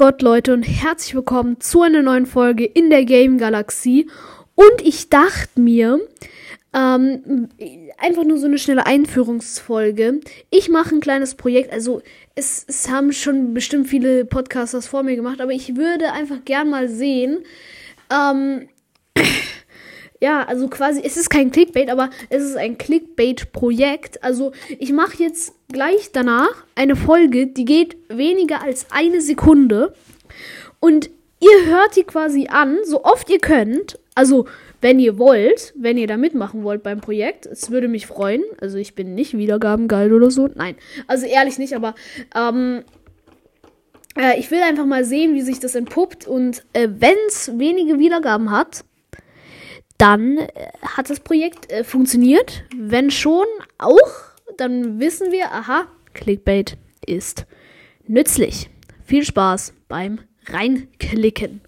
Gott, Leute, und herzlich willkommen zu einer neuen Folge in der Game Galaxie. Und ich dachte mir, ähm, einfach nur so eine schnelle Einführungsfolge. Ich mache ein kleines Projekt, also es, es haben schon bestimmt viele Podcasters vor mir gemacht, aber ich würde einfach gern mal sehen, ähm, ja, also quasi, es ist kein Clickbait, aber es ist ein Clickbait-Projekt. Also ich mache jetzt gleich danach eine Folge, die geht weniger als eine Sekunde. Und ihr hört die quasi an, so oft ihr könnt. Also wenn ihr wollt, wenn ihr da mitmachen wollt beim Projekt, es würde mich freuen. Also ich bin nicht wiedergabengeil oder so. Nein, also ehrlich nicht, aber ähm, äh, ich will einfach mal sehen, wie sich das entpuppt. Und äh, wenn es wenige Wiedergaben hat, dann äh, hat das Projekt äh, funktioniert. Wenn schon auch, dann wissen wir, aha, Clickbait ist nützlich. Viel Spaß beim Reinklicken.